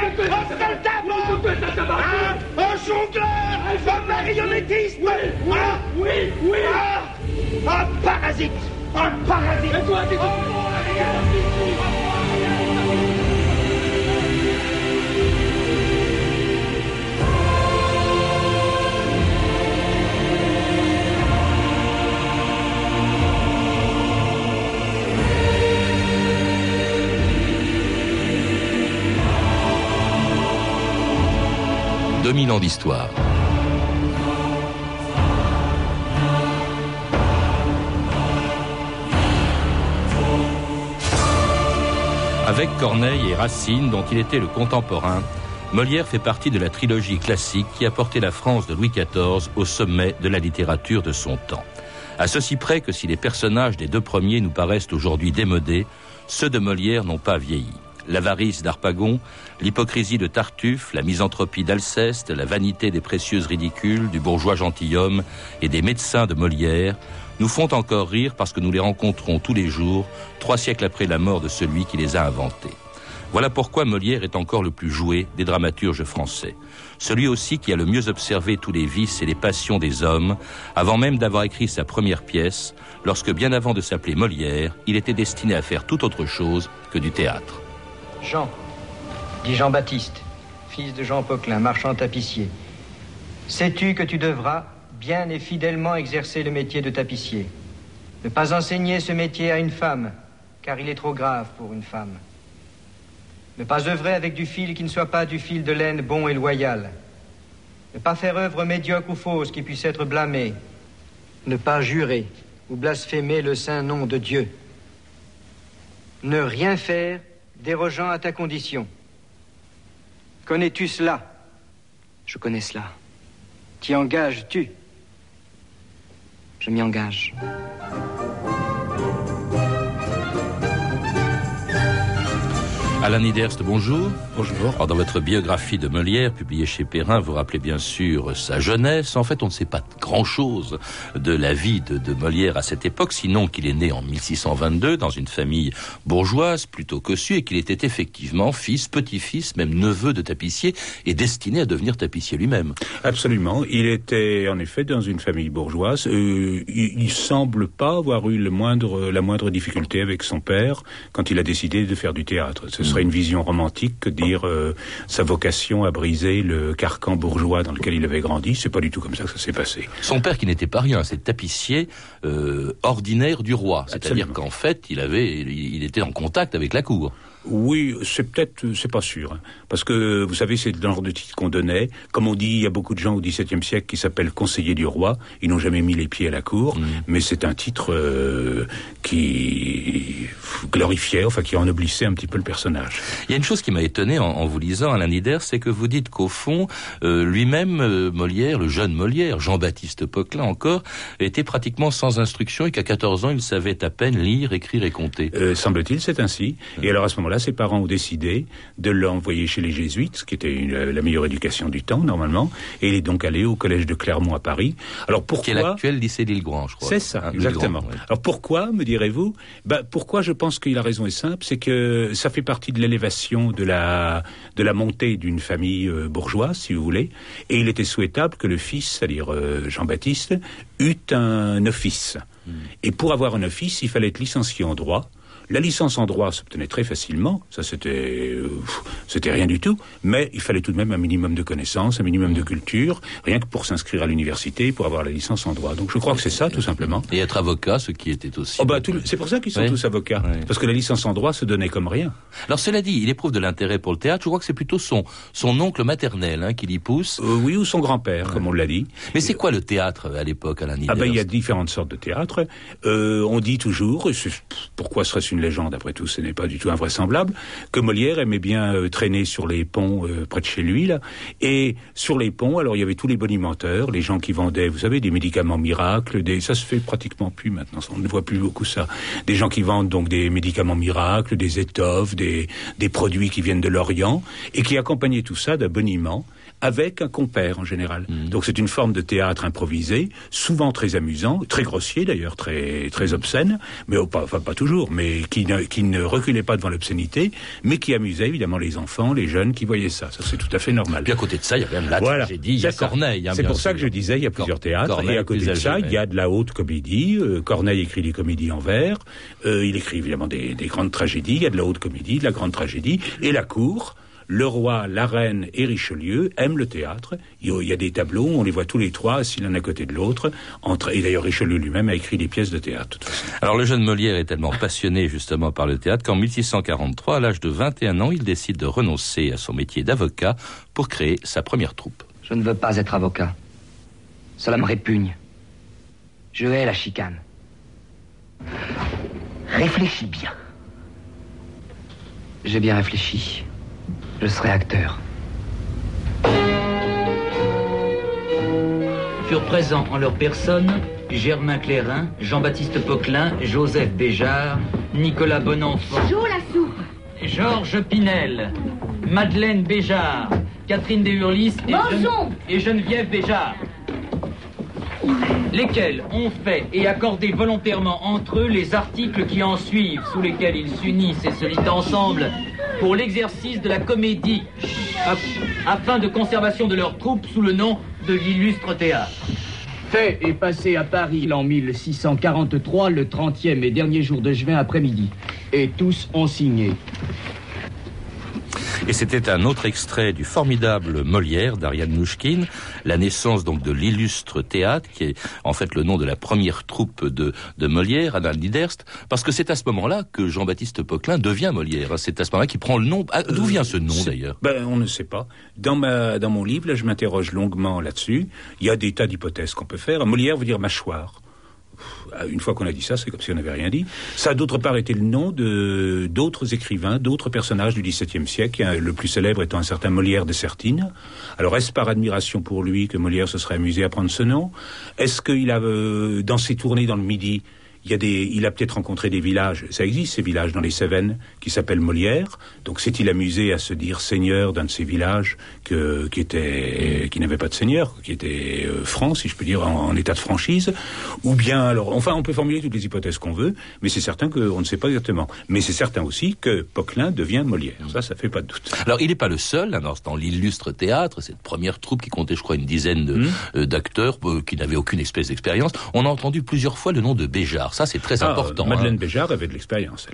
un soldat un, un jongleur, un marionnettiste, oui, oui, oui, un parasite, un parasite. Mille ans d'histoire. Avec Corneille et Racine, dont il était le contemporain, Molière fait partie de la trilogie classique qui a porté la France de Louis XIV au sommet de la littérature de son temps. À ceci près que si les personnages des deux premiers nous paraissent aujourd'hui démodés, ceux de Molière n'ont pas vieilli l'avarice d'Arpagon, l'hypocrisie de Tartuffe, la misanthropie d'Alceste, la vanité des précieuses ridicules, du bourgeois gentilhomme et des médecins de Molière, nous font encore rire parce que nous les rencontrons tous les jours, trois siècles après la mort de celui qui les a inventés. Voilà pourquoi Molière est encore le plus joué des dramaturges français. Celui aussi qui a le mieux observé tous les vices et les passions des hommes, avant même d'avoir écrit sa première pièce, lorsque bien avant de s'appeler Molière, il était destiné à faire tout autre chose que du théâtre. Jean, dit Jean-Baptiste, fils de Jean Poquelin, marchand tapissier. Sais-tu que tu devras bien et fidèlement exercer le métier de tapissier? Ne pas enseigner ce métier à une femme, car il est trop grave pour une femme. Ne pas œuvrer avec du fil qui ne soit pas du fil de laine bon et loyal. Ne pas faire œuvre médiocre ou fausse qui puisse être blâmée. Ne pas jurer ou blasphémer le saint nom de Dieu. Ne rien faire dérogeant à ta condition. Connais-tu cela? Je connais cela. T'y engages-tu? Je m'y engage. Alain Niderst, bonjour. Bonjour. Alors, dans votre biographie de Molière, publiée chez Perrin, vous rappelez bien sûr sa jeunesse. En fait, on ne sait pas grand-chose de la vie de, de, Molière à cette époque, sinon qu'il est né en 1622 dans une famille bourgeoise plutôt cossue et qu'il était effectivement fils, petit-fils, même neveu de tapissier et destiné à devenir tapissier lui-même. Absolument. Il était en effet dans une famille bourgeoise. Euh, il, il semble pas avoir eu le moindre, la moindre difficulté avec son père quand il a décidé de faire du théâtre. Ce serait une vision romantique que dire euh, sa vocation à briser le carcan bourgeois dans lequel il avait grandi. C'est pas du tout comme ça que ça s'est passé. Son père, qui n'était pas rien, c'est tapissier euh, ordinaire du roi, c'est-à-dire qu'en fait, il avait, il était en contact avec la cour. Oui, c'est peut-être, c'est pas sûr, hein. parce que vous savez, c'est le genre de titre qu'on donnait. Comme on dit, il y a beaucoup de gens au XVIIe siècle qui s'appellent conseiller du roi. Ils n'ont jamais mis les pieds à la cour, mmh. mais c'est un titre euh, qui glorifiait, enfin qui ennoblissait un petit peu le personnage. Il y a une chose qui m'a étonné en, en, vous lisant, Alain Nider, c'est que vous dites qu'au fond, euh, lui-même, euh, Molière, le jeune Molière, Jean-Baptiste Poquelin encore, était pratiquement sans instruction et qu'à 14 ans, il savait à peine lire, écrire et compter. Euh, semble-t-il, c'est ainsi. Mmh. Et alors à ce moment là ses parents ont décidé de l'envoyer chez les jésuites, ce qui était une, la meilleure éducation du temps, normalement, et il est donc allé au collège de Clermont à Paris. Alors pourquoi... Qui est l'actuel lycée l'Île-Grand, je crois. C'est ça, hein, exactement. Oui. Alors pourquoi, me direz-vous ben, Pourquoi je pense que la raison est simple, c'est que ça fait partie de l'élévation de la, de la montée d'une famille euh, bourgeoise, si vous voulez, et il était souhaitable que le fils, c'est-à-dire euh, Jean-Baptiste, eût un office. Mmh. Et pour avoir un office, il fallait être licencié en droit, la licence en droit s'obtenait très facilement, ça c'était euh, c'était rien du tout, mais il fallait tout de même un minimum de connaissances, un minimum de culture, rien que pour s'inscrire à l'université, pour avoir la licence en droit. Donc je crois que c'est ça tout simplement. Et être avocat, ce qui était aussi. Oh bah c'est pour ça qu'ils sont oui. tous avocats, oui. parce que la licence en droit se donnait comme rien. Alors cela dit, il éprouve de l'intérêt pour le théâtre. Je crois que c'est plutôt son son oncle maternel hein, qui l'y pousse. Euh, oui, ou son grand-père, ouais. comme on l'a dit. Mais c'est quoi le théâtre à l'époque, Alain Ah ben il y a différentes sortes de théâtre. Euh, on dit toujours, pourquoi serait-ce une légende après tout, ce n'est pas du tout invraisemblable, que Molière aimait bien euh, traîner sur les ponts euh, près de chez lui, là. Et sur les ponts, alors il y avait tous les bonimenteurs, les gens qui vendaient, vous savez, des médicaments miracles, des, ça se fait pratiquement plus maintenant, on ne voit plus beaucoup ça. Des gens qui vendent donc des médicaments miracles, des étoffes, des, des produits qui viennent de l'Orient, et qui accompagnaient tout ça d'un boniment avec un compère en général. Mmh. Donc c'est une forme de théâtre improvisé, souvent très amusant, très grossier d'ailleurs, très très obscène, mais pas, enfin pas toujours, mais qui ne, qui ne reculait pas devant l'obscénité, mais qui amusait évidemment les enfants, les jeunes qui voyaient ça. Ça c'est tout à fait normal. Puis à côté de ça, il y a quand même la voilà. tragédie, il y a Corneille. Hein, c'est pour ça que je disais, il y a plusieurs théâtres, et à côté de ça, il y a de la haute comédie. Euh, Corneille écrit des comédies en vers, euh, il écrit évidemment des, des grandes tragédies, il y a de la haute comédie, de la grande tragédie, et la cour le roi, la reine et Richelieu aiment le théâtre. Il y a des tableaux, on les voit tous les trois, assis l'un à côté de l'autre. Et d'ailleurs, Richelieu lui-même a écrit des pièces de théâtre. Alors, le jeune Molière est tellement passionné justement par le théâtre qu'en 1643, à l'âge de 21 ans, il décide de renoncer à son métier d'avocat pour créer sa première troupe. Je ne veux pas être avocat. Cela me répugne. Je hais la chicane. Réfléchis bien. J'ai bien réfléchi je serai acteur. Furent présents en leur personne Germain Clérin, Jean-Baptiste Poquelin, Joseph Béjart, Nicolas Bonenfant, Georges Pinel, Madeleine Béjart, Catherine Deshurlis et, et Geneviève Béjart. Lesquels ont fait et accordé volontairement entre eux les articles qui en suivent, sous lesquels ils s'unissent et se lient ensemble pour l'exercice de la comédie, afin de conservation de leur troupe sous le nom de l'illustre théâtre. Fait et passé à Paris l'an 1643, le 30e et dernier jour de juin après-midi. Et tous ont signé. Et c'était un autre extrait du formidable Molière d'Ariane Nouchkine, la naissance donc de l'illustre théâtre, qui est en fait le nom de la première troupe de, de Molière, Anna Niederst, parce que c'est à ce moment-là que Jean-Baptiste Poquelin devient Molière. C'est à ce moment-là qu'il prend le nom. Ah, d'où vient ce nom d'ailleurs? Ben, On ne sait pas. Dans, ma, dans mon livre, là, je m'interroge longuement là-dessus. Il y a des tas d'hypothèses qu'on peut faire. Molière veut dire mâchoire une fois qu'on a dit ça, c'est comme si on n'avait rien dit. Ça d'autre part été le nom de d'autres écrivains, d'autres personnages du XVIIe siècle, le plus célèbre étant un certain Molière de Sertine. Alors est-ce par admiration pour lui que Molière se serait amusé à prendre ce nom? Est-ce qu'il a, euh, dans ses tournées dans le Midi, il, y a des, il a peut-être rencontré des villages, ça existe ces villages dans les Cévennes, qui s'appellent Molière. Donc s'est-il amusé à se dire seigneur d'un de ces villages que, qui, était, qui n'avait pas de seigneur, qui était euh, franc, si je peux dire, en, état de franchise? Ou bien, alors, enfin, on peut formuler toutes les hypothèses qu'on veut, mais c'est certain qu'on ne sait pas exactement. Mais c'est certain aussi que Poquelin devient Molière. Ça, ça fait pas de doute. Alors, il n'est pas le seul, hein, dans l'illustre théâtre, cette première troupe qui comptait, je crois, une dizaine hmm. euh, d'acteurs euh, qui n'avaient aucune espèce d'expérience. On a entendu plusieurs fois le nom de Béjart. Ça, c'est très ah, important. Madeleine hein. Béjart avait de l'expérience.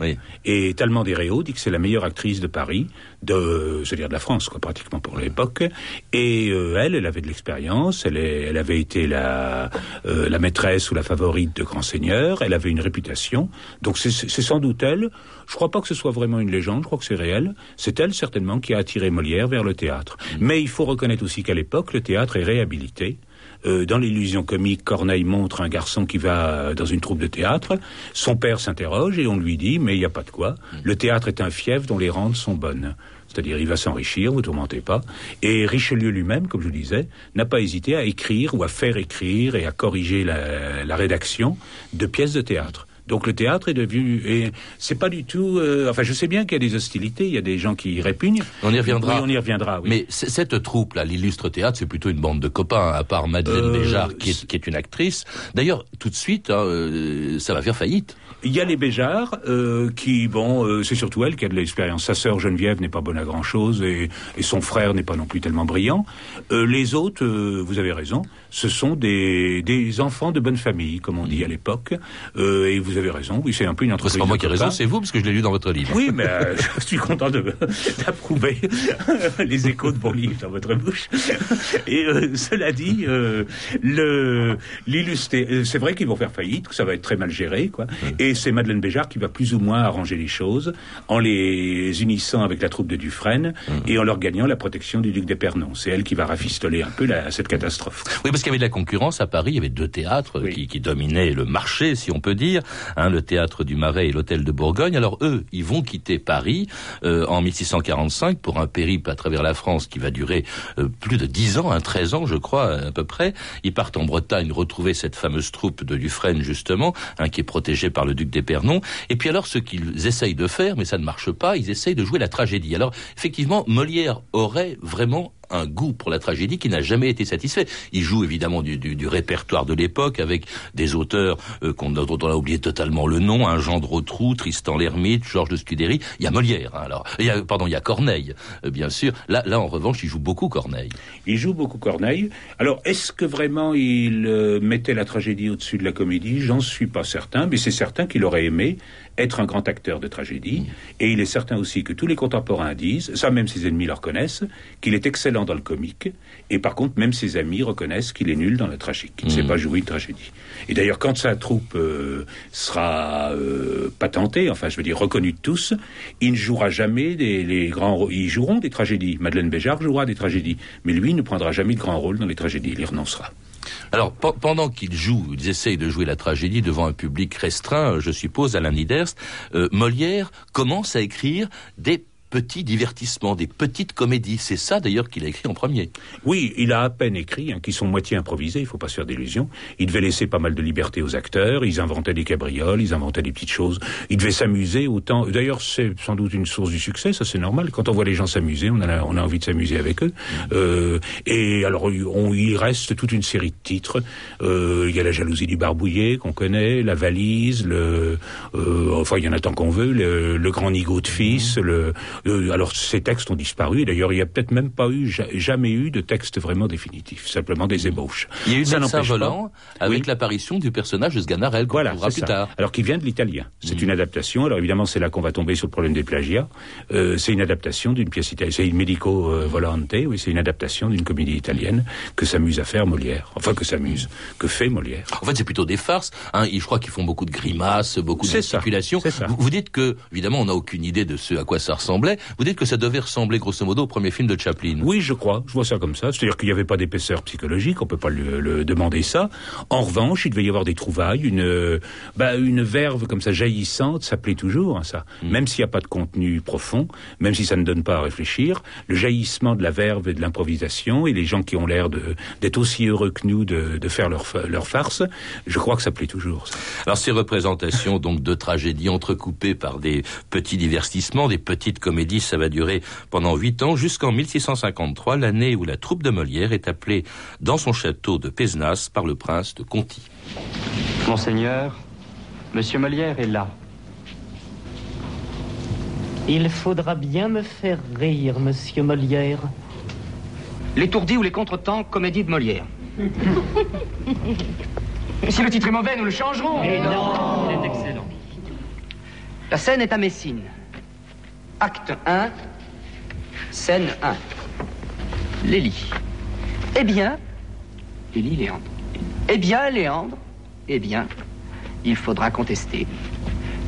Et Talmand Réaux dit que c'est la meilleure actrice de Paris, de, je veux dire de la France, quoi, pratiquement pour l'époque. Et euh, elle, elle avait de l'expérience. Elle, elle avait été la, euh, la maîtresse ou la favorite de grands seigneurs. Elle avait une réputation. Donc c'est sans doute elle. Je crois pas que ce soit vraiment une légende. Je crois que c'est réel. C'est elle certainement qui a attiré Molière vers le théâtre. Mm. Mais il faut reconnaître aussi qu'à l'époque, le théâtre est réhabilité. Euh, dans l'illusion comique, Corneille montre un garçon qui va dans une troupe de théâtre. Son père s'interroge et on lui dit mais il n'y a pas de quoi. Le théâtre est un fief dont les rentes sont bonnes. C'est-à-dire, il va s'enrichir, vous tourmentez pas. Et Richelieu lui-même, comme je vous disais, n'a pas hésité à écrire ou à faire écrire et à corriger la rédaction de pièces de théâtre. Donc le théâtre est devenu et c'est pas du tout. Euh, enfin, je sais bien qu'il y a des hostilités, il y a des gens qui y répugnent. On y reviendra. Oui, on y reviendra. Oui. Mais cette troupe là, l'illustre théâtre, c'est plutôt une bande de copains, à part Madeleine euh, Béjart, qui est, qui est, une actrice. D'ailleurs, tout de suite, hein, euh, ça va faire faillite. Il y a les Béjart euh, qui, bon, euh, c'est surtout elle qui a de l'expérience. Sa sœur Geneviève n'est pas bonne à grand chose et, et son frère n'est pas non plus tellement brillant. Euh, les autres, vous avez raison, ce sont des, des enfants de bonne famille, comme on dit à l'époque. et vous avez raison, oui, c'est un peu une entreprise. C'est pas moi qui ai raison, c'est vous, parce que je l'ai lu dans votre livre. Oui, mais je suis content d'approuver les échos de mon livre dans votre bouche. Et cela dit, le l'illustré, c'est vrai qu'ils vont faire faillite, que ça va être très mal géré, quoi. Et c'est Madeleine Béjart qui va plus ou moins arranger les choses en les unissant avec la troupe de Dufresne et en leur gagnant la protection du duc d'Épernon. C'est elle qui va rafistoler un peu la, cette catastrophe. Oui, parce qu'il y avait de la concurrence à Paris. Il y avait deux théâtres qui, qui, dominaient le marché, si on peut dire, hein, le théâtre du Marais et l'hôtel de Bourgogne. Alors eux, ils vont quitter Paris euh, en 1645 pour un périple à travers la France qui va durer euh, plus de dix ans, hein, 13 ans, je crois, à peu près. Ils partent en Bretagne retrouver cette fameuse troupe de Dufresne, justement, hein, qui est protégée par le duc d'Épernon. Et puis alors, ce qu'ils essayent de faire, mais ça ne marche pas, ils essayent de jouer la tragédie. Alors, effectivement, Molière aurait vraiment un goût pour la tragédie qui n'a jamais été satisfait. Il joue évidemment du, répertoire de l'époque avec des auteurs euh, qu'on, dont on a oublié totalement le nom, un Jean de Rotrou, Tristan l'Hermite, Georges de Scudéry. Il y a Molière, hein, alors. Il y a, pardon, il y a Corneille, euh, bien sûr. Là, là, en revanche, il joue beaucoup Corneille. Il joue beaucoup Corneille. Alors, est-ce que vraiment il euh, mettait la tragédie au-dessus de la comédie? J'en suis pas certain, mais c'est certain qu'il aurait aimé être un grand acteur de tragédie. Et il est certain aussi que tous les contemporains disent, ça même ses ennemis le reconnaissent, qu'il est excellent dans le comique. Et par contre, même ses amis reconnaissent qu'il est nul dans la tragique, qu'il ne sait mm. pas jouer une tragédie. Et d'ailleurs, quand sa troupe euh, sera euh, patentée, enfin je veux dire reconnue de tous, il ne jouera jamais des les grands Ils joueront des tragédies. Madeleine Béjart jouera des tragédies. Mais lui ne prendra jamais de grand rôle dans les tragédies. Il y renoncera. Alors, pendant qu'ils jouent, ils essayent de jouer la tragédie devant un public restreint, je suppose, à l'Aniderst, euh, Molière commence à écrire des petits divertissements, des petites comédies. C'est ça d'ailleurs qu'il a écrit en premier. Oui, il a à peine écrit, hein, qui sont moitié improvisés, il faut pas se faire d'illusions. Il devait laisser pas mal de liberté aux acteurs, ils inventaient des cabrioles, ils inventaient des petites choses. Il devait s'amuser autant. D'ailleurs, c'est sans doute une source du succès, ça c'est normal. Quand on voit les gens s'amuser, on a, on a envie de s'amuser avec eux. Euh, et alors, on, il reste toute une série de titres. Euh, il y a la jalousie du barbouillé qu'on connaît, la valise, le, euh, enfin il y en a tant qu'on veut, le, le grand nigo de fils, le euh, alors ces textes ont disparu. D'ailleurs, il n'y a peut-être même pas eu, jamais eu de texte vraiment définitif, simplement des ébauches. Il y a eu ça volant avec l'apparition du personnage de Sganarelle, voilà, plus tard. Alors qui vient de l'italien. C'est mm. une adaptation. Alors évidemment, c'est là qu'on va tomber sur le problème des plagiats. Euh, c'est une adaptation d'une pièce italienne. C'est une Medico euh, Volante. Oui, c'est une adaptation d'une comédie italienne que s'amuse à faire Molière. Enfin, que s'amuse, que fait Molière. En fait, c'est plutôt des farces. Hein. Je crois qu'ils font beaucoup de grimaces, beaucoup de gesticulations. Vous, vous dites que, évidemment, on n'a aucune idée de ce à quoi ça ressemblait. Vous dites que ça devait ressembler grosso modo au premier film de Chaplin. Oui, je crois. Je vois ça comme ça. C'est-à-dire qu'il n'y avait pas d'épaisseur psychologique. On peut pas le, demander ça. En revanche, il devait y avoir des trouvailles, une, bah, une verve comme ça jaillissante. Ça plaît toujours, hein, ça. Hmm. Même s'il n'y a pas de contenu profond, même si ça ne donne pas à réfléchir, le jaillissement de la verve et de l'improvisation et les gens qui ont l'air d'être aussi heureux que nous de, de faire leur, leur farce, je crois que ça plaît toujours. Ça. Alors ces représentations donc de tragédies entrecoupées par des petits divertissements, des petites comédies, ça va durer pendant huit ans jusqu'en 1653, l'année où la troupe de Molière est appelée dans son château de Pézenas par le prince de Conti. Monseigneur, Monsieur Molière est là. Il faudra bien me faire rire, Monsieur Molière. L'étourdi ou les contretemps, comédie de Molière. si le titre est mauvais, nous le changerons. Mais non, il est excellent. La scène est à Messine. Acte 1, scène 1. Lélie. Eh bien, Lélie, Léandre. Eh bien, Léandre, eh bien, il faudra contester.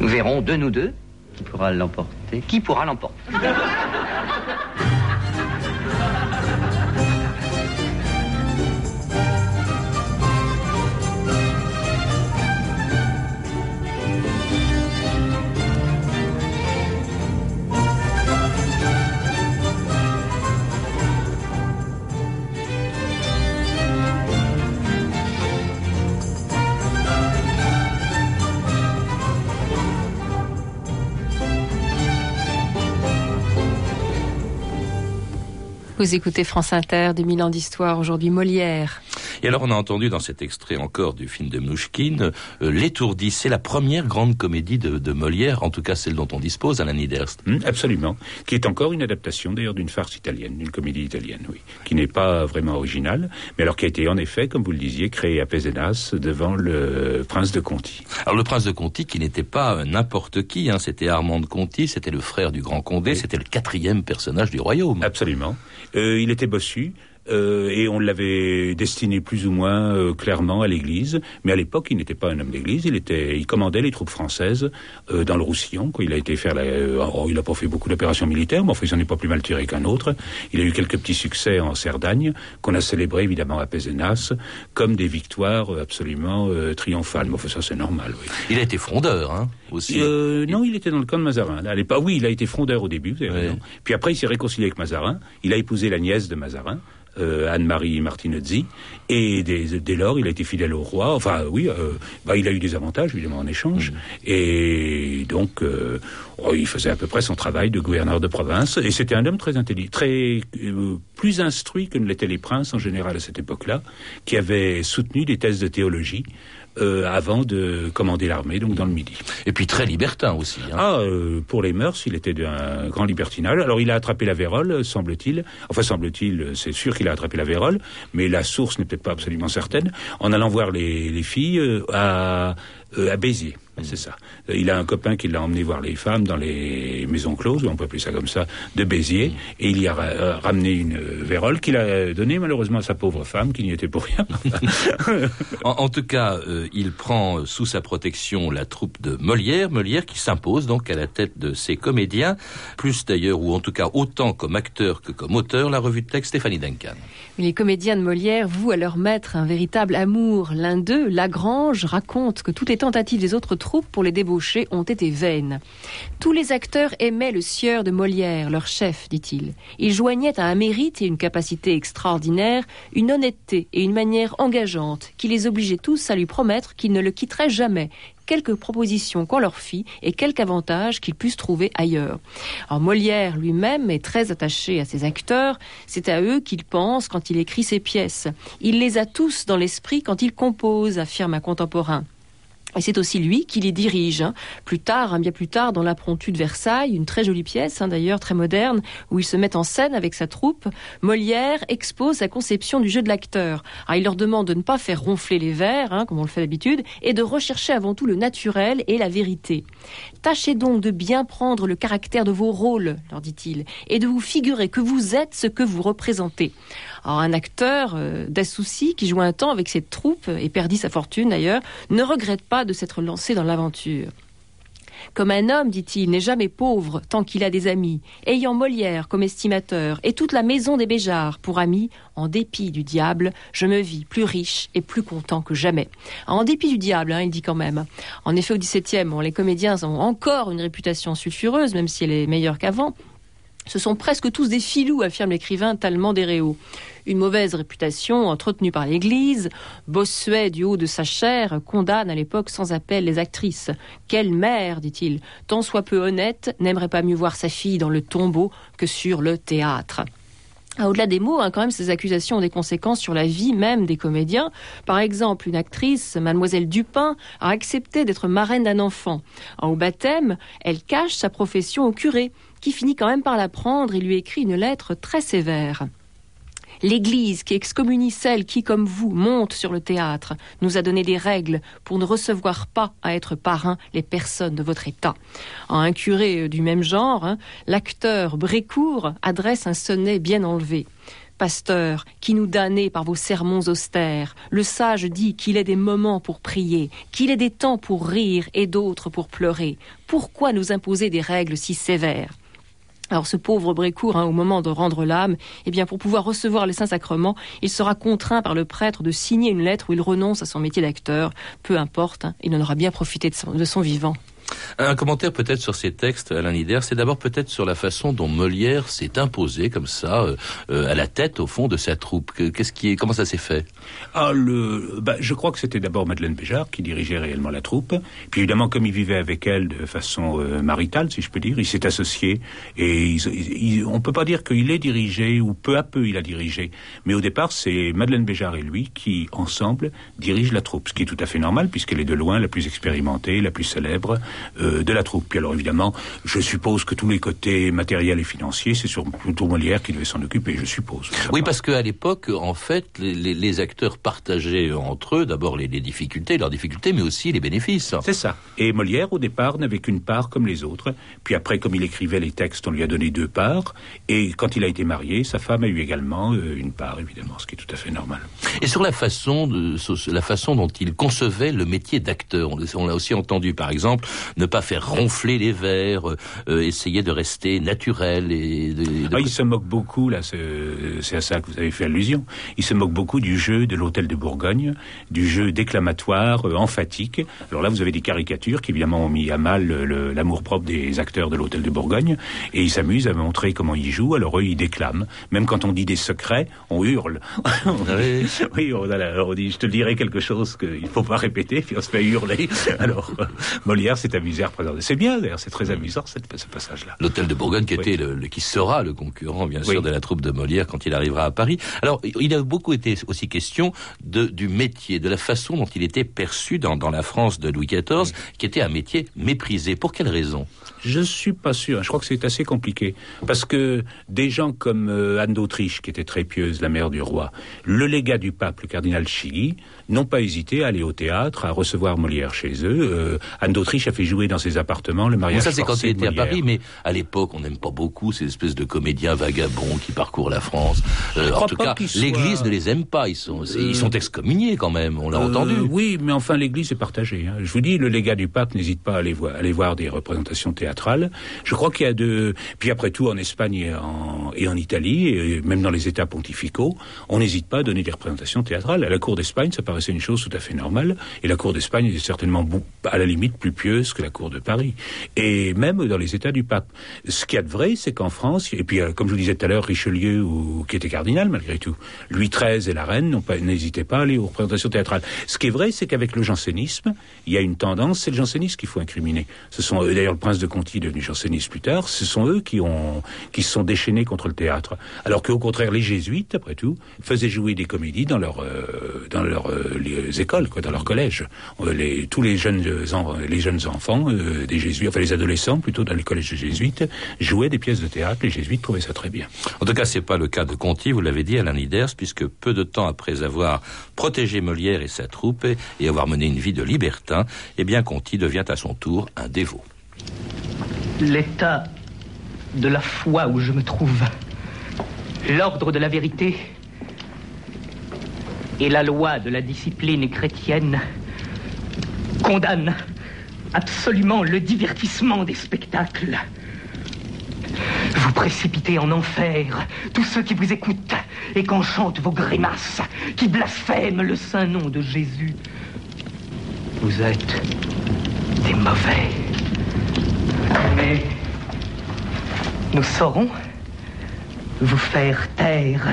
Nous verrons de nous deux. Qui pourra l'emporter Qui pourra l'emporter? Vous écoutez France Inter, des mille ans d'histoire, aujourd'hui Molière. Et alors on a entendu dans cet extrait encore du film de Mouchkine, euh, L'étourdi, c'est la première grande comédie de, Molière, en tout cas celle dont on dispose à la Niederst. Hum, absolument, qui est encore une adaptation d'ailleurs d'une farce italienne, d'une comédie italienne, oui, qui n'est pas vraiment originale, mais alors qui a été en effet, comme vous le disiez, créée à Pézenas devant le prince de Conti. Alors le prince de Conti qui n'était pas n'importe qui, hein, c'était Armand de Conti, c'était le frère du grand Condé, c'était le quatrième personnage du royaume. Absolument. Euh, il était bossu. Euh, et on l'avait destiné plus ou moins euh, clairement à l'Église. Mais à l'époque, il n'était pas un homme d'Église. Il était, il commandait les troupes françaises dans le Roussillon. Quoi. Il a été faire, la, oh, il n'a pas fait beaucoup d'opérations militaires, mais enfin, il s'en est pas plus mal tiré qu'un autre. Il a eu quelques petits succès en Cerdagne qu'on a célébré évidemment à Pézenas comme des victoires absolument triomphales. Mais enfin, ça c'est normal. Oui. Il a été frondeur, hein, aussi. non, il était dans le camp de Mazarin. Là, pas, oui, il a été frondeur au début. Puis après, il s'est réconcilié avec Mazarin. Il a épousé la nièce de Mazarin. Euh, Anne-Marie Martinezzi. Et dès, lors, il a été fidèle au roi. Enfin, oui, euh, bah, il a eu des avantages, évidemment, en échange. Mm. Et donc, euh, oh, il faisait à peu près son travail de gouverneur de province. Et c'était un homme très intelligent, très plus instruit que ne l'étaient les princes en général à cette époque-là, qui avait soutenu des thèses de théologie. Euh, avant de commander l'armée, donc dans le Midi. Et puis très libertin aussi. Hein. Ah, euh, pour les mœurs, il était d'un grand libertinage. Alors il a attrapé la vérole, semble-t-il. Enfin, semble-t-il, c'est sûr qu'il a attrapé la vérole, mais la source n'est peut-être pas absolument certaine. En allant voir les, les filles euh, à, à Béziers. C'est ça. Il a un copain qui l'a emmené voir les femmes dans les maisons closes, on peut appeler ça comme ça, de Béziers, et il y a euh, ramené une euh, vérole qu'il a donnée malheureusement à sa pauvre femme, qui n'y était pour rien. en, tout cas, euh, il prend sous sa protection la troupe de Molière, Molière qui s'impose donc à la tête de ses comédiens, plus d'ailleurs, ou en tout cas autant comme acteur que comme auteur, la revue de texte Stéphanie Duncan. Les comédiens de Molière vouent à leur maître un véritable amour. L'un d'eux, Lagrange, raconte que toutes les tentatives des autres troupes pour les débaucher ont été vaines. Tous les acteurs aimaient le sieur de Molière, leur chef, dit-il. Il joignait à un mérite et une capacité extraordinaire, une honnêteté et une manière engageante qui les obligeaient tous à lui promettre qu'ils ne le quitteraient jamais, quelques propositions qu'on leur fit et quelques avantages qu'ils puissent trouver ailleurs. Alors Molière lui-même est très attaché à ses acteurs, c'est à eux qu'il pense quand il écrit ses pièces. Il les a tous dans l'esprit quand il compose, affirme un contemporain. Et c'est aussi lui qui les dirige. Hein. Plus tard, hein, bien plus tard, dans l'appromptu de Versailles, une très jolie pièce, hein, d'ailleurs très moderne, où il se met en scène avec sa troupe, Molière expose sa conception du jeu de l'acteur. il leur demande de ne pas faire ronfler les vers, comme on le fait d'habitude, et de rechercher avant tout le naturel et la vérité. Tâchez donc de bien prendre le caractère de vos rôles, leur dit-il, et de vous figurer que vous êtes ce que vous représentez. Alors un acteur euh, d'assouci qui joue un temps avec cette troupe et perdit sa fortune d'ailleurs, ne regrette pas de s'être lancé dans l'aventure. Comme un homme, dit-il, n'est jamais pauvre tant qu'il a des amis, ayant Molière comme estimateur et toute la maison des Béjards pour amis, en dépit du diable, je me vis plus riche et plus content que jamais. En dépit du diable, hein, il dit quand même. En effet, au XVIIe, les comédiens ont encore une réputation sulfureuse, même si elle est meilleure qu'avant. Ce sont presque tous des filous, affirme l'écrivain des Réaux. Une mauvaise réputation entretenue par l'Église, Bossuet, du haut de sa chair, condamne à l'époque sans appel les actrices. Quelle mère, dit-il, tant soit peu honnête, n'aimerait pas mieux voir sa fille dans le tombeau que sur le théâtre. Ah, au-delà des mots, hein, quand même, ces accusations ont des conséquences sur la vie même des comédiens. Par exemple, une actrice, mademoiselle Dupin, a accepté d'être marraine d'un enfant. au baptême, elle cache sa profession au curé, qui finit quand même par la prendre et lui écrit une lettre très sévère. L'Église qui excommunie celle qui, comme vous, monte sur le théâtre, nous a donné des règles pour ne recevoir pas à être parrain les personnes de votre État. En un curé du même genre, hein, l'acteur Brécourt adresse un sonnet bien enlevé. Pasteur, qui nous damnez par vos sermons austères, le sage dit qu'il est des moments pour prier, qu'il est des temps pour rire et d'autres pour pleurer. Pourquoi nous imposer des règles si sévères? Alors ce pauvre Brécourt, hein, au moment de rendre l'âme, eh bien pour pouvoir recevoir les saints sacrements, il sera contraint par le prêtre de signer une lettre où il renonce à son métier d'acteur. Peu importe, hein, il en aura bien profité de son vivant. Un commentaire peut-être sur ces textes, Alain Nider, c'est d'abord peut-être sur la façon dont Molière s'est imposé comme ça euh, euh, à la tête au fond de sa troupe. Qu'est-ce qui est, comment ça s'est fait? Ah le, bah, je crois que c'était d'abord Madeleine Béjart qui dirigeait réellement la troupe. Puis évidemment, comme il vivait avec elle de façon euh, maritale, si je peux dire, il s'est associé et on peut pas dire qu'il est dirigé ou peu à peu il a dirigé. Mais au départ, c'est Madeleine Béjart et lui qui ensemble dirigent la troupe, ce qui est tout à fait normal puisqu'elle est de loin la plus expérimentée, la plus célèbre. Euh, de la troupe. Puis alors évidemment, je suppose que tous les côtés matériels et financiers, c'est sur plutôt Molière qui devait s'en occuper, je suppose. Oui, parce qu'à l'époque, en fait, les, acteurs partageaient entre eux d'abord les, difficultés, leurs difficultés, mais aussi les bénéfices. C'est ça. Et Molière, au départ, n'avait qu'une part comme les autres. Puis après, comme il écrivait les textes, on lui a donné deux parts. Et quand il a été marié, sa femme a eu également euh, une part, évidemment, ce qui est tout à fait normal. Et sur la façon, de, la façon dont il concevait le métier d'acteur, on l'a aussi entendu, par exemple, ne pas faire ronfler les vers, essayer de rester naturel et de, ah, il se moque beaucoup là, c'est à ça que vous avez fait allusion. Il se moque beaucoup du jeu de l'hôtel de Bourgogne, du jeu déclamatoire, emphatique. Alors là, vous avez des caricatures qui évidemment ont mis à mal l'amour propre des acteurs de l'hôtel de Bourgogne, et ils s'amusent à montrer comment ils jouent. Alors eux, ils déclament. Même quand on dit des secrets, on hurle. oui, on, alors on dit, je te dirai quelque chose qu'il ne faut pas répéter, puis on se fait hurler. Alors Molière s'est amusé à représenter. C'est bien, d'ailleurs, c'est très amusant ce passage-là. L'hôtel de Bourgogne qui était le, qui sera le concurrent, bien sûr, de la troupe de Molière quand il arrivera à Paris. Alors, il a beaucoup été aussi question de, du métier, de la façon dont il était perçu dans, dans la France de Louis XIV, qui était un métier méprisé. Pour quelle raison? Je suis pas sûr. Je crois que c'est assez compliqué. Parce que des gens comme euh, Anne d'Autriche, qui était très pieuse, la mère du roi, le légat du pape, le cardinal Chigi, n'ont pas hésité à aller au théâtre, à recevoir Molière chez eux. Euh, Anne d'Autriche a fait jouer dans ses appartements le mariage. ça, c'est quand il était à Paris, mais à l'époque, on n'aime pas beaucoup ces espèces de comédiens vagabonds qui parcourent la France. Euh, en tout cas, l'Église ne les aime pas. Ils sont, ils sont excommuniés quand même. On l'a entendu. Oui, mais enfin, l'Église est partagée. Hein. Je vous dis, le légat du pape n'hésite pas à aller, voir, aller voir des représentations théâtrales. Je crois qu'il y a de. Puis après tout, en Espagne et en, et en Italie, et même dans les États pontificaux, on n'hésite pas à donner des représentations théâtrales. À la cour d'Espagne, ça paraissait une chose tout à fait normale. Et la cour d'Espagne est certainement à la limite plus pieuse que la cour de Paris. Et même dans les États du pape. Ce qu'il y a de vrai, c'est qu'en France, et puis euh, comme je vous disais tout à l'heure, Richelieu, qui était cardinal malgré tout, Louis XIII et la reine n'hésitaient pas à aller aux représentations théâtrales. Ce qui est vrai, c'est qu'avec le jansénisme, il y a une tendance, c'est le jansénisme qu'il faut incriminer. Ce sont d'ailleurs le prince de Conti devenu janséniste plus tard, ce sont eux qui se sont déchaînés contre le théâtre. Alors qu'au contraire, les jésuites, après tout, faisaient jouer des comédies dans leur euh, dans leurs euh, écoles, quoi, dans leurs collèges. Euh, les, tous les jeunes les jeunes enfants des jésuites, enfin les adolescents plutôt dans les collèges jésuites, jouaient des pièces de théâtre. Les jésuites trouvaient ça très bien. En tout cas, c'est pas le cas de Conti, vous l'avez dit, Alain Niders, puisque peu de temps après avoir protégé Molière et sa troupe et avoir mené une vie de libertin, eh bien Conti devient à son tour un dévot. L'état de la foi où je me trouve, l'ordre de la vérité et la loi de la discipline chrétienne condamnent absolument le divertissement des spectacles. Vous précipitez en enfer tous ceux qui vous écoutent et qu'enchantent vos grimaces, qui blasphèment le saint nom de Jésus. Vous êtes des mauvais. Mais nous saurons vous faire taire.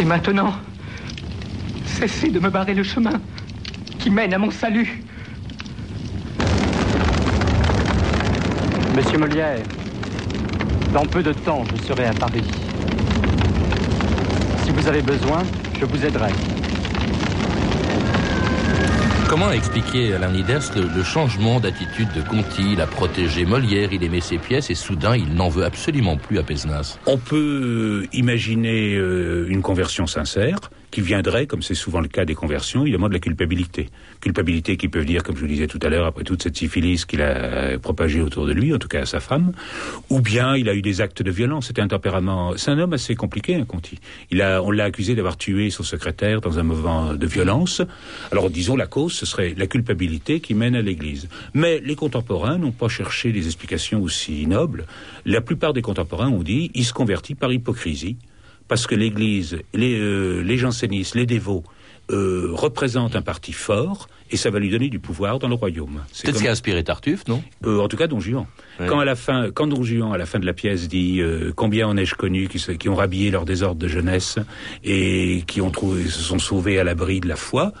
Et maintenant, cessez de me barrer le chemin qui mène à mon salut. Monsieur Molière, dans peu de temps, je serai à Paris. Si vous avez besoin, je vous aiderai. Comment expliquer, Alain Niders, le, le changement d'attitude de Conti? Il a protégé Molière, il aimait ses pièces, et soudain, il n'en veut absolument plus à Pézenas. On peut imaginer euh, une conversion sincère qui viendrait, comme c'est souvent le cas des conversions, évidemment de la culpabilité. Culpabilité qui peut venir, comme je vous disais tout à l'heure, après toute cette syphilis qu'il a propagée autour de lui, en tout cas à sa femme, ou bien il a eu des actes de violence. C'était un tempérament. C'est un homme assez compliqué, un Conti. Il a, on l'a accusé d'avoir tué son secrétaire dans un moment de violence. Alors disons la cause, ce serait la culpabilité qui mène à l'Église. Mais les contemporains n'ont pas cherché des explications aussi nobles. La plupart des contemporains ont dit il se convertit par hypocrisie parce que l'Église, les, euh, les jansénistes, les dévots euh, représentent un parti fort et ça va lui donner du pouvoir dans le royaume. C'est peut-être ce qui a inspiré Tartuffe, non? Euh, En tout cas, Don Juan. Quand à la fin, quand Don Juan à la fin de la pièce dit euh, combien en ai-je connu qui, qui, ont rhabillé leur désordre de jeunesse et qui ont trouvé, se sont sauvés à l'abri de la foi,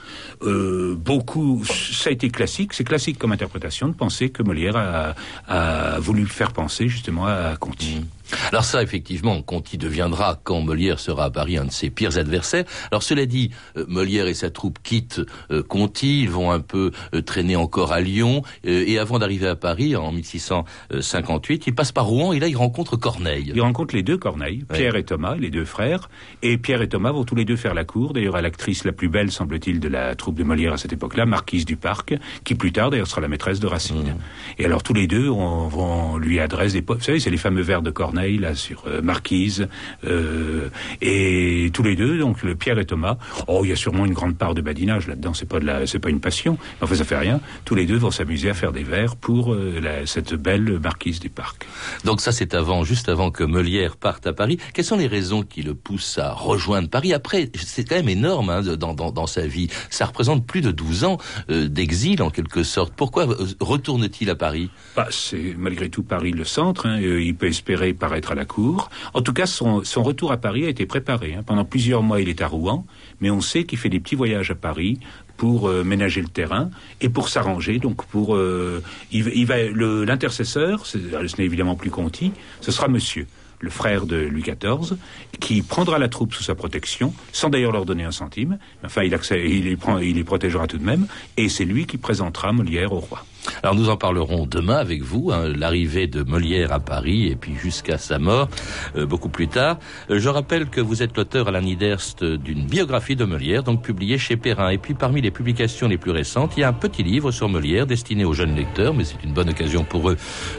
euh, beaucoup, ça a été classique, c'est classique comme interprétation de penser que Molière a, a voulu faire penser justement à Conti. Mmh. Alors ça, effectivement, Conti deviendra, quand Molière sera à Paris, un de ses pires adversaires. Alors cela dit, euh, Molière et sa troupe quittent euh, Conti, ils vont un peu euh, traîner encore à Lyon, et avant d'arriver à Paris, en 1658, ils passent par Rouen, et là, ils rencontrent Corneille. Ils rencontrent les deux Corneille, Pierre et Thomas, les deux frères, et Pierre et Thomas vont tous les deux faire la cour, d'ailleurs à l'actrice la plus belle, semble-t-il, de la troupe de Molière à cette époque-là, Marquise du Parc, qui plus tard, d'ailleurs, sera la maîtresse de Racine. Mmh. Et alors tous les deux on, vont lui adresser des... Vous savez, c'est les fameux vers de Corneille Corneille, là, sur euh, Marquise, euh, et tous les deux, donc le Pierre et Thomas. Oh, il y a sûrement une grande part de badinage là-dedans. C'est pas de la, c'est pas une passion. Enfin, ça fait rien. Tous les deux vont s'amuser à faire des vers pour euh, la, cette belle Marquise du Parc. Donc ça, c'est avant, juste avant que Molière parte à Paris. Quelles sont les raisons qui le poussent à rejoindre Paris Après, c'est quand même énorme hein, dans, dans, dans, sa vie. Ça représente plus de 12 ans d'exil en quelque sorte. Pourquoi retourne-t-il à Paris? Bah, C'est malgré tout Paris le centre. Hein, il peut espérer paraître à la cour. En tout cas, son, retour à Paris a été préparé. Hein. Pendant plusieurs mois, il est à Rouen, mais on sait qu'il fait des petits voyages à Paris pour euh, ménager le terrain et pour s'arranger. Donc pour euh, l'intercesseur, ce n'est évidemment plus Conti, ce sera Monsieur le frère de Louis XIV, qui prendra la troupe sous sa protection, sans d'ailleurs leur donner un centime. Enfin, il, prend, il les protégera tout de même, et c'est lui qui présentera Molière au roi. Alors nous en parlerons demain avec vous, hein, l'arrivée de Molière à Paris et puis jusqu'à sa mort, euh, beaucoup plus tard. Euh, je rappelle que vous êtes l'auteur la Niderst d'une biographie de Molière, donc publiée chez Perrin. Et puis parmi les publications les plus récentes, il y a un petit livre sur Molière destiné aux jeunes lecteurs, mais c'est une bonne occasion pour eux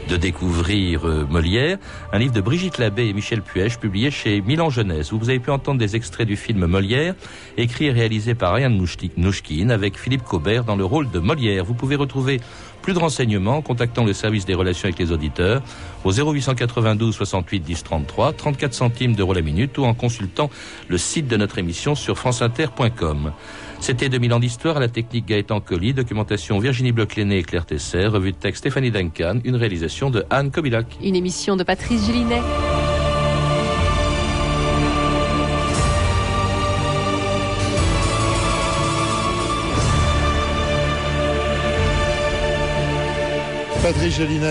de découvrir euh, Molière. Un livre de Brigitte Labbé et Michel Puech, publié chez Milan Jeunesse, vous avez pu entendre des extraits du film Molière, écrit et réalisé par Ryan Nouchkine avec Philippe Cobert dans le rôle de Molière. Vous pouvez retrouver plus de renseignements en contactant le service des relations avec les auditeurs au 0892 68 10 33, 34 centimes d'euros la minute ou en consultant le site de notre émission sur franceinter.com. C'était 2000 ans d'histoire à la technique Gaëtan Colli, documentation Virginie bloch et Claire Tesser, revue de texte Stéphanie Duncan, une réalisation de Anne Kobilac. Une émission de Patrice Gélinet. Patrice Gélinet